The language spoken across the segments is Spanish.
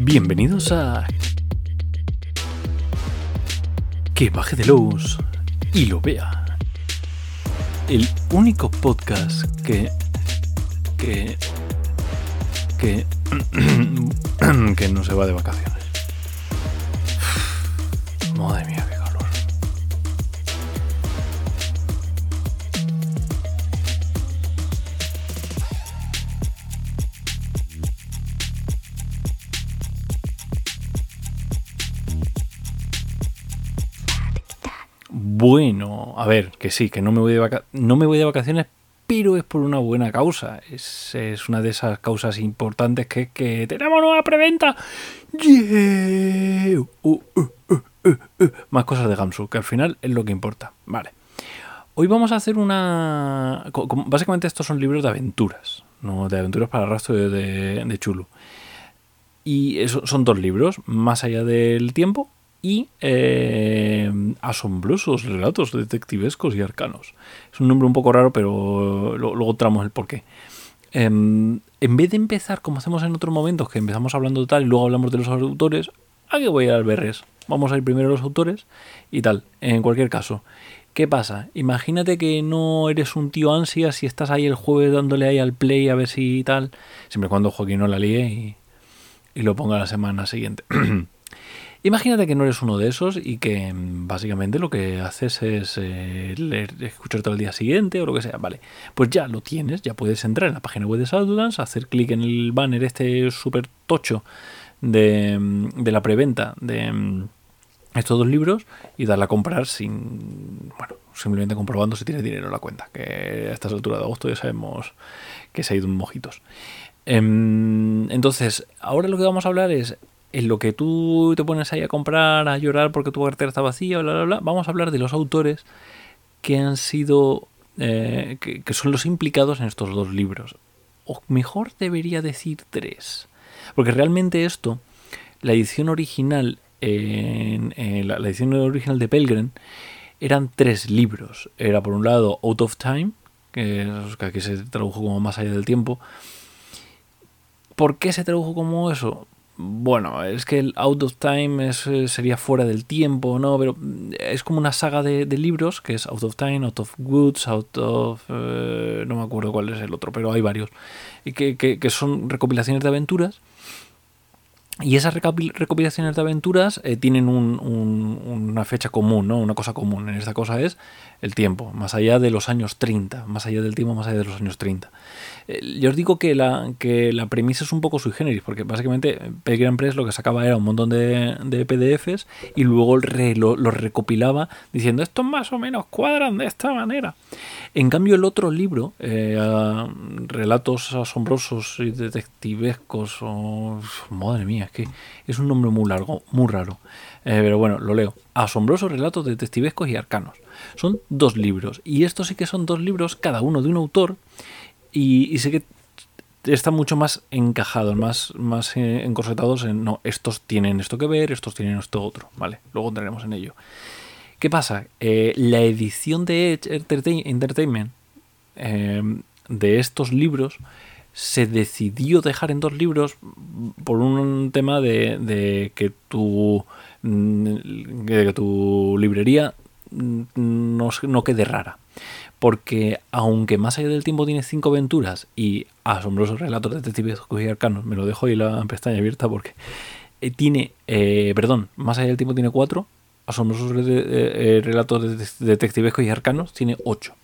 Bienvenidos a Que baje de luz y lo vea. El único podcast que que que que no se va de vacaciones. Bueno, a ver, que sí, que no me voy de, vaca- no me voy de vacaciones, pero es por una buena causa. Es, es una de esas causas importantes que es que tenemos nueva preventa. Yeah. Uh, uh, uh. Más cosas de Gamsu, que al final es lo que importa. Vale. Hoy vamos a hacer una... Básicamente estos son libros de aventuras, ¿no? De aventuras para rastro de, Chulu. Y son dos libros, Más allá del tiempo y eh, Asombrosos relatos detectivescos y arcanos. Es un nombre un poco raro, pero lo- luego tramos el porqué. Em, en vez de empezar como hacemos en otros momentos, que empezamos hablando de tal y luego hablamos de los autores, ¿a qué voy a ir al berres? Vamos a ir primero a los autores y tal. En cualquier caso, ¿qué pasa? Imagínate que no eres un tío ansias y estás ahí el jueves dándole ahí al play a ver si tal. Siempre cuando Joaquín no la líe y, y lo ponga la semana siguiente. Imagínate que no eres uno de esos y que mm, básicamente lo que haces es eh, leer, escuchar todo el día siguiente o lo que sea. Vale, pues ya lo tienes, ya puedes entrar en la página web de Shadowlands, hacer clic en el banner este súper tocho de, mm, de la preventa de mm, estos dos libros y darle a comprar sin, bueno, simplemente comprobando si tienes dinero en la cuenta, que a estas alturas de agosto ya sabemos que se ha ido un mojitos. Em, entonces, ahora lo que vamos a hablar es en lo que tú te pones ahí a comprar, a llorar porque tu cartera está vacía, bla, bla, bla. Vamos a hablar de los autores que han sido, eh, que, son los implicados en estos dos libros. O mejor debería decir tres. Porque realmente esto, la edición original, la, edición original de Pelgrim, eran tres libros. Era por un lado Out of Time, que, que aquí se tradujo como Más allá del tiempo. ¿Por qué se tradujo como eso? Bueno, es que el Out of Time es, eh, sería fuera del tiempo, ¿no? Pero mm, es como una saga de, de libros que es Out of Time, Out of Woods, Out of... eh, no me acuerdo cuál es el otro, pero hay varios. Y que, que- que son recopilaciones de aventuras. Y esas recopilaciones de aventuras eh, tienen un- una fecha común, ¿no? Una cosa común. En esta cosa es el tiempo, más allá de los años 30, más allá del tiempo, más allá de los años 30. Eh, Yo os digo que la, que la premisa es un poco sui generis, porque básicamente Pelgrim Press lo que sacaba era un montón de, de PDFs y luego lo, los recopilaba diciendo estos más o menos cuadran de esta manera. En cambio, el otro libro, eh, Relatos asombrosos y detectivescos, madre mía, es que es un nombre muy largo, muy raro. Eh, pero bueno, lo leo. Asombrosos relatos detectivescos y arcanos. Son dos libros. Y estos sí que son dos libros, cada uno de un autor. Y, y sé que están mucho más encajados, más, más eh, encorsetados en, no, estos tienen esto que ver, estos tienen esto otro, ¿vale? Luego entraremos en ello. ¿Qué pasa? Eh, la edición de Edge Entertain- Entertainment eh, de estos libros se decidió dejar en dos libros por un tema de, que tu mm, que tu librería mm, no, no quede rara. Porque aunque más allá del tiempo tiene cinco aventuras y asombrosos relatos detectives y arcanos, me lo dejo ahí la pestaña abierta porque eh, tiene, eh, perdón, más allá del tiempo tiene cuatro, asombrosos eh, eh, relatos de- detectivescos y arcanos tiene ocho.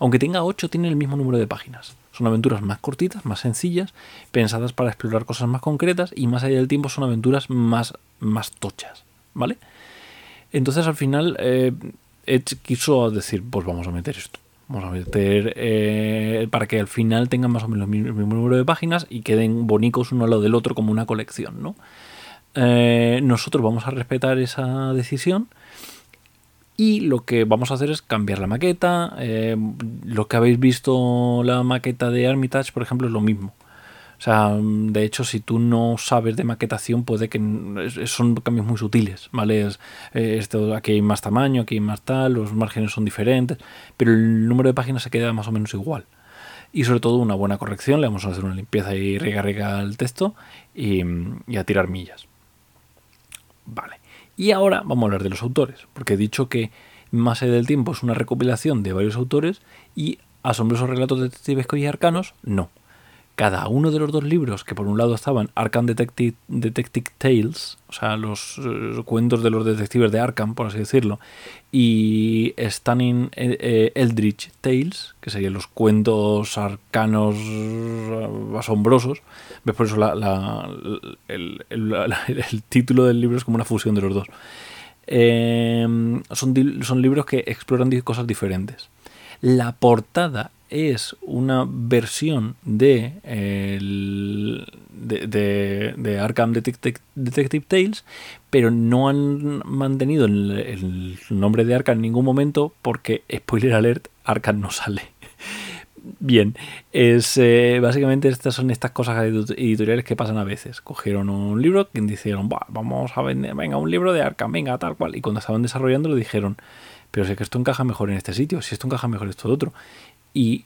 Aunque tenga ocho, tiene el mismo número de páginas. Son aventuras más cortitas, más sencillas, pensadas para explorar cosas más concretas y más allá del tiempo son aventuras más, más tochas, ¿vale? Entonces al final Edge quiso decir, pues vamos a meter esto. Vamos a meter eh, para que al final tengan más o menos el mismo número de páginas y queden bonicos uno al lado del otro como una colección, ¿no? Eh, nosotros vamos a respetar esa decisión y lo que vamos a hacer es cambiar la maqueta. eh, lo que habéis visto la maqueta de Armitage, por ejemplo, es lo mismo. O sea, de hecho, si tú no sabes de maquetación, puede que son cambios muy sutiles, ¿vale? Es, eh, esto, aquí hay más tamaño, aquí hay más tal, los márgenes son diferentes, pero el número de páginas se queda más o menos igual. y sobre todo una buena corrección. Le vamos a hacer una limpieza y riega riega el texto y, y a tirar millas. Vale. Y ahora vamos a hablar de los autores, porque he dicho que Más allá del tiempo es una recopilación de varios autores y Asombrosos relatos detectivescos y arcanos, no. Cada uno de los dos libros, que por un lado estaban Arkham Detective, Tales, o sea, los eh, cuentos de los detectives de Arkham, por así decirlo, y Stunning eh, eh, Eldritch Tales, que serían los cuentos arcanos asombrosos. ¿Ves? Por eso la- el, título del libro es como una fusión de los dos. Son, son libros que exploran cosas diferentes. La portada es una versión de, el- de, de- Arkham Detective, Tales, pero no han mantenido el, nombre de Arkham en ningún momento porque, spoiler alert, Arkham no sale. Bien, es eh, básicamente estas son estas cosas editoriales que pasan a veces. Cogieron un libro que dijeron, "Buah, vamos a vender, venga, un libro de Arkham, venga, tal cual. Y cuando estaban desarrollando lo dijeron, pero sé que esto encaja mejor en este sitio, si esto encaja mejor en esto otro. Y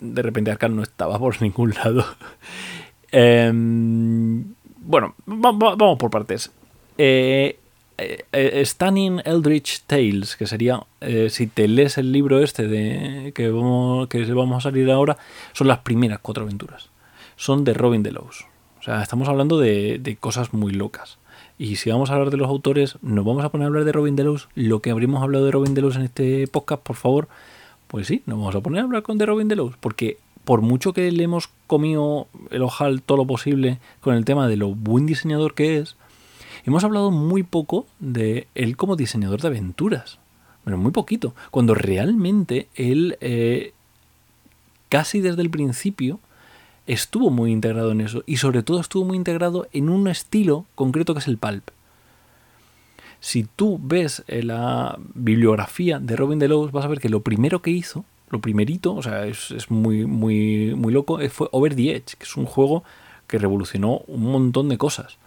de repente Arkham no estaba por ningún lado. Em, bueno, va- vamos por partes. Eh, eh, eh, Stunning Eldritch Tales, que sería, eh, si te lees el libro este de que vamos, que vamos a salir ahora, son las primeras cuatro aventuras. Son de Robin Delos. O sea, estamos hablando de, de cosas muy locas. Y si vamos a hablar de los autores, nos vamos a poner a hablar de Robin Delos. Lo que habríamos hablado de Robin Delos en este podcast, por favor, pues sí, nos vamos a poner a hablar con de Robin Delos. Porque por mucho que le hemos comido el ojal todo lo posible con el tema de lo buen diseñador que es, hemos hablado muy poco de él como diseñador de aventuras. Pero muy poquito. Cuando realmente él eh, casi desde el principio estuvo muy integrado en eso. Y sobre todo estuvo muy integrado en un estilo concreto que es el pulp. Si tú ves eh, la bibliografía de Robin Delos, vas a ver que lo primero que hizo, lo primerito, o sea, es, muy, muy, muy loco, eh, fue Over the Edge, que es un juego que revolucionó un montón de cosas.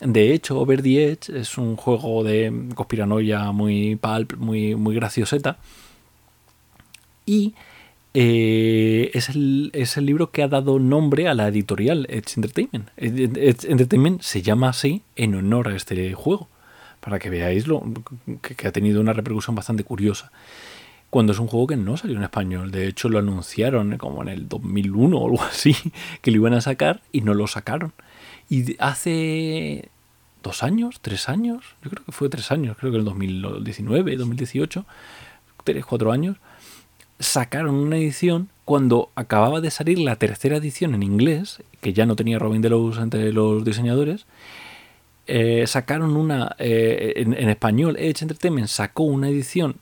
De hecho, Over the Edge es un juego de conspiranoia muy pulp, muy, muy gracioseta. Y eh, es, el, es el libro que ha dado nombre a la editorial Edge Entertainment. Edge Entertainment se llama así en honor a este juego, para que veáis lo, que, ha tenido una repercusión bastante curiosa. Cuando es un juego que no salió en español, de hecho lo anunciaron como en el 2001 o algo así, que lo iban a sacar y no lo sacaron. Y hace dos años, tres años, yo creo que fue tres años, creo que en el 2019, 2018, tres, cuatro años, sacaron una edición cuando acababa de salir la tercera edición en inglés, que ya no tenía Robin Delos entre los diseñadores. Eh, sacaron una eh, en, español. Edge Entertainment sacó una edición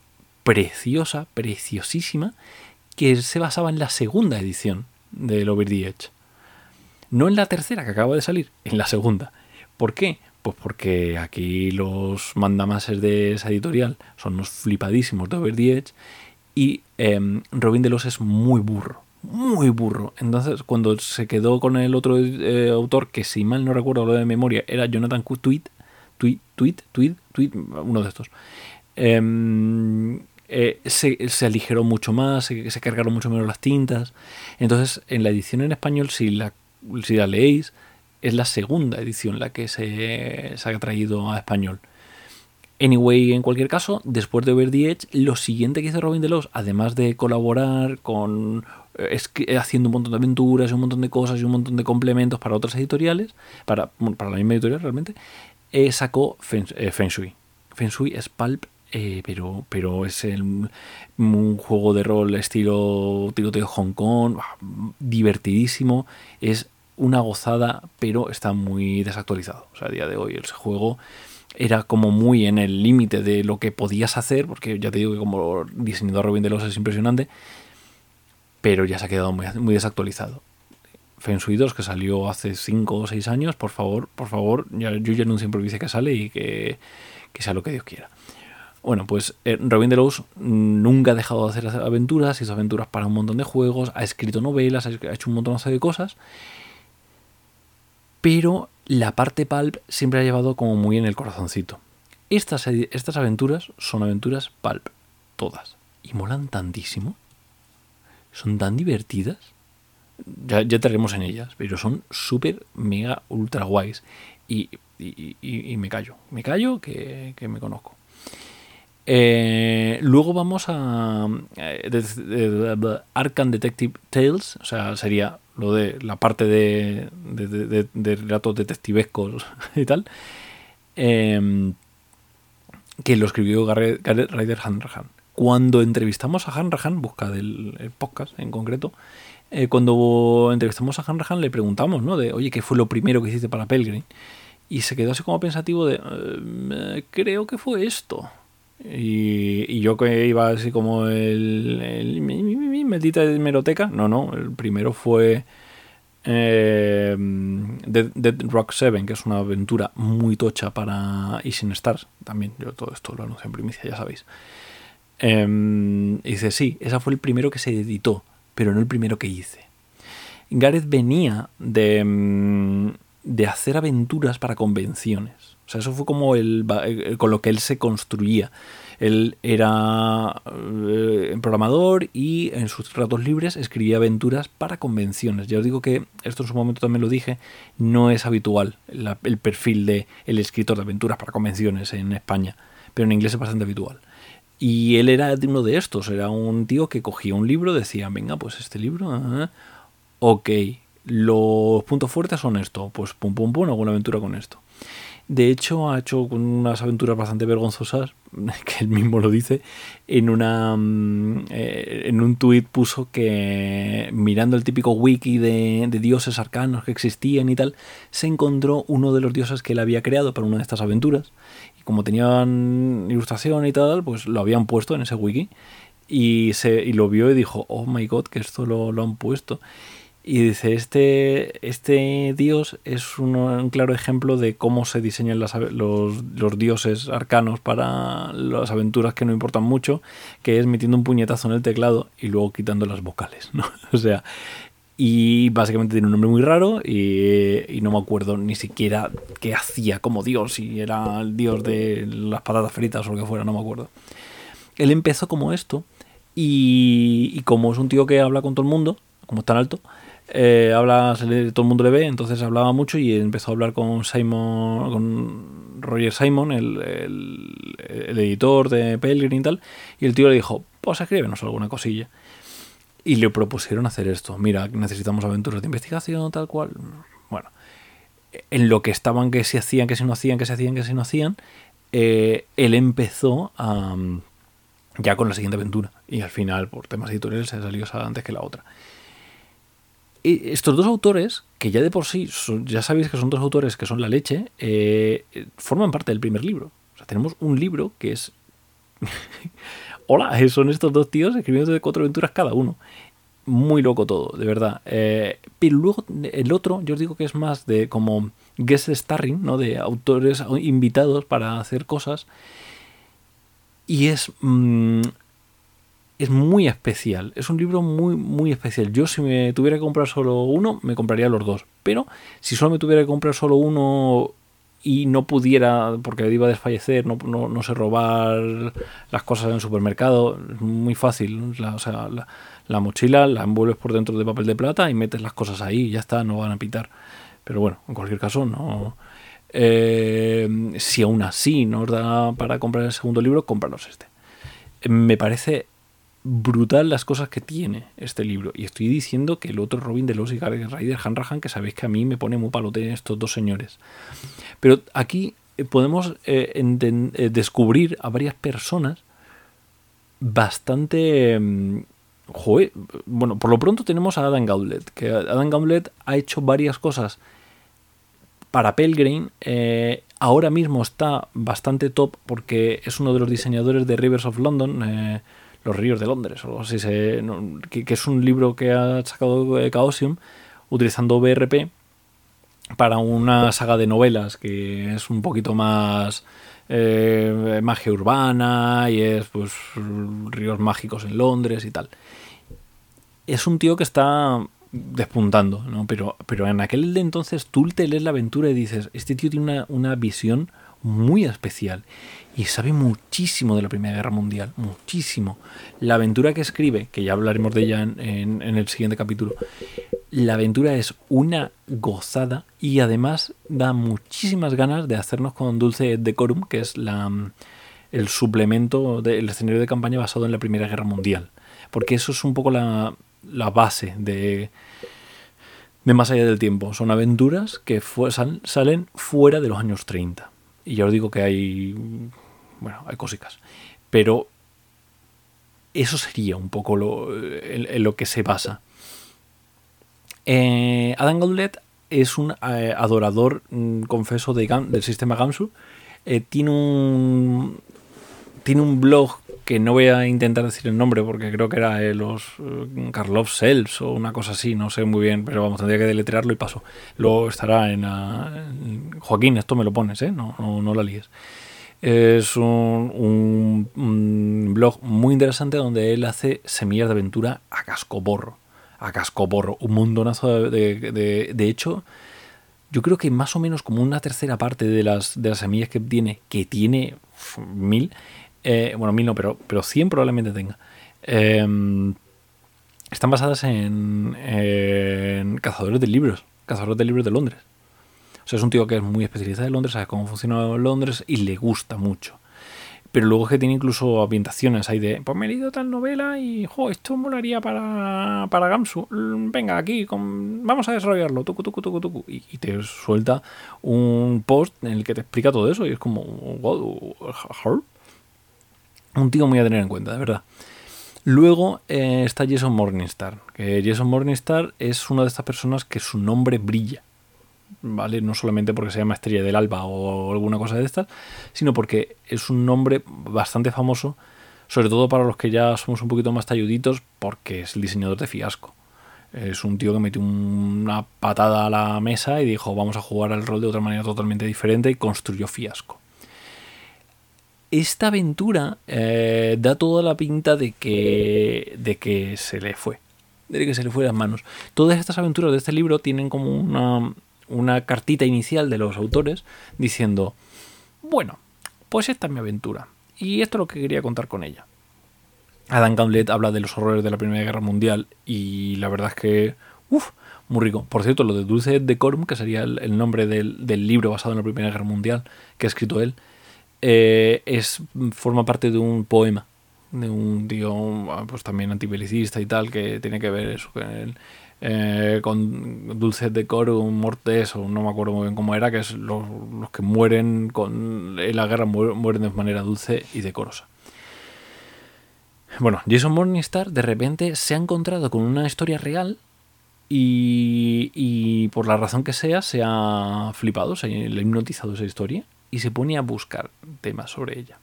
preciosa, preciosísima, que se basaba en la segunda edición del Over the Edge. No en la tercera que acaba de salir, en la segunda. ¿Por qué? Pues porque aquí los mandamases de esa editorial son unos flipadísimos de Over the Edge y em, Robin Delos es muy burro, muy burro. Entonces, cuando se quedó con el otro eh, autor, que si mal no recuerdo lo de memoria, era Jonathan Q. Tweet, Tweet, Tweet, Tweet, Tweet, uno de estos. em, eh, se, se aligeró mucho más, se, se cargaron mucho menos las tintas. Entonces, en la edición en español, si la, si la leéis, es la segunda edición la que se, se ha traído a español. Anyway, en cualquier caso, después de Over the Edge, lo siguiente que hizo Robin Delos, además de colaborar con eh, escri- haciendo un montón de aventuras y un montón de cosas y un montón de complementos para otras editoriales, para, para la misma editorial realmente, eh, sacó Fen, eh, Feng Shui. Feng Shui es pulp, eh, pero, pero es el- un juego de rol estilo tiroteo Hong Kong, bah, divertidísimo, es una gozada, pero está muy desactualizado. O sea, a día de hoy ese juego era como muy en el límite de lo que podías hacer, porque ya te digo que como diseñador Robin de los es impresionante, pero ya se ha quedado muy, desactualizado. Feng Shui 2, que salió hace 5 o 6 años, por favor, por favor, yo ya anuncio en provincia que sale y que, que sea lo que Dios quiera. Bueno, pues eh, Robin Delos nunca ha dejado de hacer aventuras, hizo aventuras para un montón de juegos, ha escrito novelas, ha ha hecho un montón de cosas, pero la parte pulp siempre ha llevado como muy en el corazoncito. Estas, estas aventuras son aventuras pulp, todas, y molan tantísimo, son tan divertidas, Ya, ya entraremos en ellas, pero son súper, mega, ultra guays. Y, y- me callo, me callo que, que me conozco. Eh, luego vamos a eh, Arkham Detective Tales, o sea, sería lo de la parte de, de, relatos detectivescos y tal, eh, que lo escribió Garrett Ryder Hanrahan. Cuando entrevistamos a Hanrahan, busca del el podcast en concreto, eh, cuando entrevistamos a Hanrahan le preguntamos, ¿no? De, oye, ¿qué fue lo primero que hiciste para Pelgrim? Y se quedó así como pensativo de, "Eh, creo que fue esto. Y, y yo que iba así como el, el mi, maldita hemeroteca, no, no, el primero fue eh, Dead, Dead Rock 7, que es una aventura muy tocha para Easy Stars, también yo todo esto lo anuncio en primicia, ya sabéis. Em, dice, sí, ese fue el primero que se editó, pero no el primero que hice. Gareth venía de, mm, de hacer aventuras para convenciones. O sea, eso fue como el, el- con lo que él se construía. Él era eh, programador y en sus ratos libres escribía aventuras para convenciones. Ya os digo que esto en su momento también lo dije, no es habitual el perfil de el escritor de aventuras para convenciones en España, pero en inglés es bastante habitual. Y él era uno de estos, era un tío que cogía un libro, decía, venga, pues este libro, ajá, ok, los puntos fuertes son esto, pues pum pum pum, hago una aventura con esto. De hecho, ha hecho unas aventuras bastante vergonzosas, que él mismo lo dice, en una mm, eh, en un tuit puso que mirando el típico wiki de dioses arcanos que existían y tal, se encontró uno de los dioses que él había creado para una de estas aventuras. Como tenían ilustración y tal, pues lo habían puesto en ese wiki. Y, se, y lo vio y dijo, oh my god, que esto lo, lo han puesto. Y dice, este, este dios es un, claro ejemplo de cómo se diseñan los, los dioses arcanos para las aventuras que no importan mucho, que es metiendo un puñetazo en el teclado y luego quitando las vocales, ¿no? O sea, y básicamente tiene un nombre muy raro y, no me acuerdo ni siquiera qué hacía como dios, si era el dios de las patatas fritas o lo que fuera, no me acuerdo. Él empezó como esto y, y como es un tío que habla con todo el mundo, como es tan alto, eh, habla, se le- todo el mundo le ve, entonces hablaba mucho y empezó a hablar con Simon, con Roger Simon, el, el- el editor de Pelgrim y tal, y el tío le dijo, pues escríbenos alguna cosilla. Y le propusieron hacer esto. Mira, necesitamos aventuras de investigación, tal cual. Bueno, en lo que estaban, que se hacían, que si no hacían, que se hacían, que si no hacían, eh, él empezó ya con la siguiente aventura. Y al final, por temas editoriales, se salió antes que la otra. Y estos dos autores, que ya de por sí, ya sabéis que son dos autores que son la leche, eh, forman parte del primer libro. O sea, tenemos un libro que es... Hola, eh, son estos dos tíos escribiendo de cuatro aventuras cada uno. Muy loco todo, de verdad. Eh, pero luego el otro, yo os digo que es más de como guest starring, ¿no? De autores invitados para hacer cosas. Y es... mm, es muy especial. Es un libro muy, muy especial. Yo si me tuviera que comprar solo uno, me compraría los dos. Pero si solo me tuviera que comprar solo uno y no pudiera, porque iba a desfallecer, no, no, no sé robar las cosas en el supermercado, es muy fácil. La, o sea, la, la mochila la envuelves por dentro de papel de plata y metes las cosas ahí ya está, no van a pitar. Pero bueno, en cualquier caso, no. Eh, si aún así no os da para comprar el segundo libro, cómpralos este. Me parece brutal las cosas que tiene este libro. Y estoy diciendo que el otro Robin de los y Ryder Hanrahan, que sabéis que a mí me pone muy palote estos dos señores. Pero aquí eh, podemos eh, eh, descubrir a varias personas bastante... mm, bueno, por lo pronto tenemos a Adam Gauntlet, que Adam Gauntlet ha hecho varias cosas para Pelgrim. ahora mismo está bastante top porque es uno de los diseñadores de Rivers of London, Los Ríos de Londres, o algo se- que, es un libro que ha sacado Chaosium utilizando BRP para una saga de novelas que es un poquito más eh, magia urbana y es pues ríos mágicos en Londres y tal. Es un tío que está despuntando, ¿no? Pero, pero en aquel entonces tú te lees la aventura y dices, este tío tiene una, una visión muy especial y sabe muchísimo de la Primera Guerra Mundial, muchísimo. La aventura que escribe, que ya hablaremos de ella en, el siguiente capítulo, La aventura es una gozada y además da muchísimas ganas de hacernos con Dulce Decorum, que es la, el suplemento del escenario de campaña basado en la Primera Guerra Mundial. Porque eso es un poco la, la base de, de Más allá del tiempo. Son aventuras que salen fuera de los años 30. Y ya os digo que hay. Bueno, hay cositas. Pero eso sería un poco lo, en lo que se basa. Eh, Adam Gauntlet es un eh, adorador, mm, confeso, de, del sistema Gamsu. Eh, tiene un tiene un blog que no voy a intentar decir el nombre porque creo que era los Karlov Selves o una cosa así, no sé muy bien, pero vamos, tendría que deletrearlo y paso. Luego estará en, Joaquín, esto me lo pones, ¿eh? No, no, la líes. Es un, blog muy interesante donde él hace semillas de aventura a cascoporro a cascoporro, un montonazo de, de, de, hecho, yo creo que más o menos como una tercera parte de las, de las semillas que tiene, que tiene mil, eh, bueno, mil no, pero, pero 100 probablemente tenga, em, están basadas en, cazadores de libros, cazadores de libros de Londres. O sea, es un tío que es muy especializado en Londres, sabe cómo funciona Londres y le gusta mucho. Pero luego es que tiene incluso ambientaciones ahí de, pues me he leído tal novela y, jo, esto molaría para, para Gamsu. Mm, venga, aquí, vamos a desarrollarlo, tucu, tucu, tucu, tucu. Y, te suelta un post en el que te explica todo eso y es como, un tío muy a tener en cuenta, de verdad. Luego eh, está Jason Morningstar, que Jason Morningstar es una de estas personas que su nombre brilla. ¿vale? No solamente porque se llama Estrella del Alba o alguna cosa de estas, sino porque es un nombre bastante famoso, sobre todo para los que ya somos un poquito más talluditos, porque es el diseñador de Fiasco. Es un tío que metió una patada a la mesa y dijo, vamos a jugar al rol de otra manera totalmente diferente y construyó Fiasco. Esta aventura eh, da toda la pinta de que, de que se le fue, de que se le fue las manos. Todas estas aventuras de este libro tienen como una, una cartita inicial de los autores diciendo, bueno, pues esta es mi aventura y esto es lo que quería contar con ella. Adam Gauntlet habla de los horrores de la Primera Guerra Mundial y la verdad es que, uff, muy rico. Por cierto, lo de Dulce Decorum, que sería el, nombre del, libro basado en la Primera Guerra Mundial que ha escrito él, eh, es, forma parte de un poema de un tío pues también antibelicista y tal que tiene que ver eso con eh, con Dulce Decorum Mortes, o no me acuerdo muy bien cómo era, que es los, que mueren con, en la guerra mueren de manera dulce y decorosa. Bueno, Jason Morningstar de repente se ha encontrado con una historia real y, y, por la razón que sea se ha flipado, se ha hipnotizado esa historia y se pone a buscar temas sobre ella.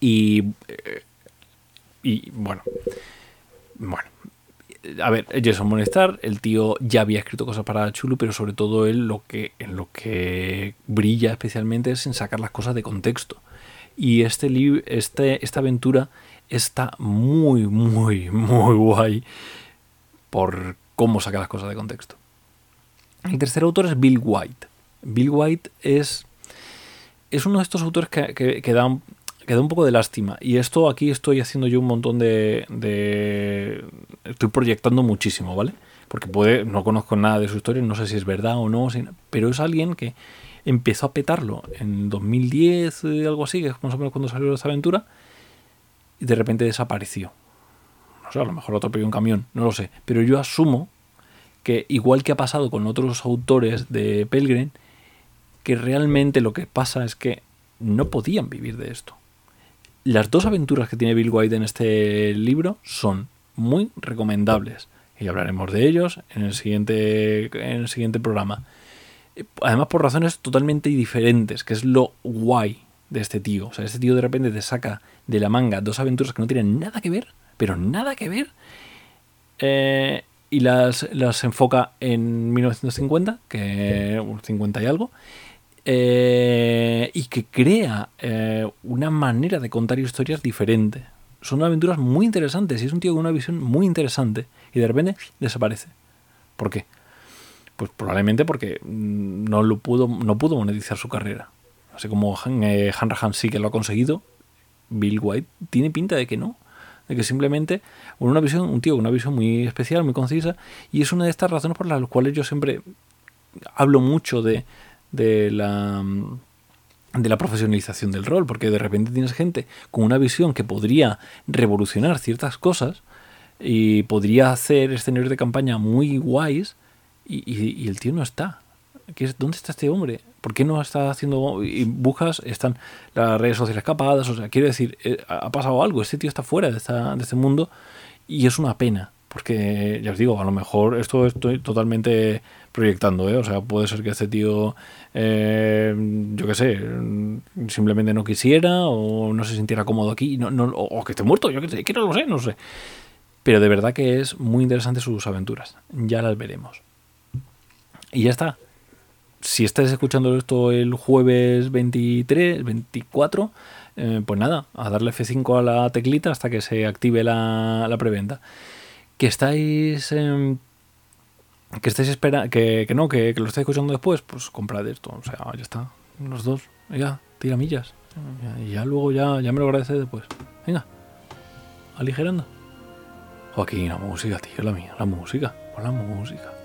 Y, eh, y bueno, bueno, a ver, Jason Monestar, el tío ya había escrito cosas para Chulu, pero sobre todo él lo que, en lo que brilla especialmente es en sacar las cosas de contexto. Y este, este esta aventura está muy, muy, muy guay por cómo saca las cosas de contexto. El tercer autor es Bill White. Bill White es, es uno de estos autores que, que, que queda un poco de lástima. Y esto aquí estoy haciendo yo un montón de, Estoy proyectando muchísimo, ¿vale? Porque puede, no conozco nada de su historia, no sé si es verdad o no, pero es alguien que empezó a petarlo en 2010, eh, algo así, que es más o menos cuando salió esta aventura, y de repente desapareció. No sé, a lo mejor otro atropelló un camión, no lo sé. Pero yo asumo que, igual que ha pasado con otros autores de Pelgrim, que realmente lo que pasa es que no podían vivir de esto. Las dos aventuras que tiene Bill White en este libro son muy recomendables y hablaremos de ellos en el siguiente, en el siguiente programa. Además por razones totalmente diferentes, que es lo guay de este tío. O sea, este tío de repente te saca de la manga dos aventuras que no tienen nada que ver, pero nada que ver, eh, y las, las enfoca en 1950, que 50 y algo, eh, y que crea eh, una manera de contar historias diferente. Son aventuras muy interesantes y es un tío con una visión muy interesante y de repente desaparece. ¿Por qué? Pues probablemente porque mm, no, lo pudo, no pudo monetizar su carrera. Así como Han, eh, sí que lo ha conseguido, Bill White tiene pinta de que no. de que simplemente una visión, un tío con una visión muy especial, muy concisa, y es una de estas razones por las cuales yo siempre hablo mucho de, de la de la profesionalización del rol, porque de repente tienes gente con una visión que podría revolucionar ciertas cosas y podría hacer escenarios de campaña muy guays y, el tío no está. ¿Dónde está este hombre? ¿Por qué no está haciendo y? Están las redes sociales capadas, o sea, quiero decir, eh, ha pasado algo, este tío está fuera de, esta, de este mundo y es una pena, porque ya os digo, a lo mejor esto estoy totalmente proyectando, ¿eh? o sea, puede ser que este tío, eh, yo qué sé, simplemente no quisiera o no se sintiera cómodo aquí, no, no, o que esté muerto, yo qué sé, que no lo sé, no sé. Pero de verdad que es muy interesante sus aventuras, ya las veremos. Y ya está. Si estás escuchando esto el jueves 23, 24, eh, pues nada, a darle F5 a la teclita hasta que se active la, la preventa. Que estáis... que estáis esperando, que, no, que, lo estáis escuchando después, pues comprad esto. O sea, ya está. Los dos. Ya, tira millas. Y ya, luego ya, ya me lo agradeces después. Venga. Aligerando. O aquí la música, tío, la mía, la música. Pon la música.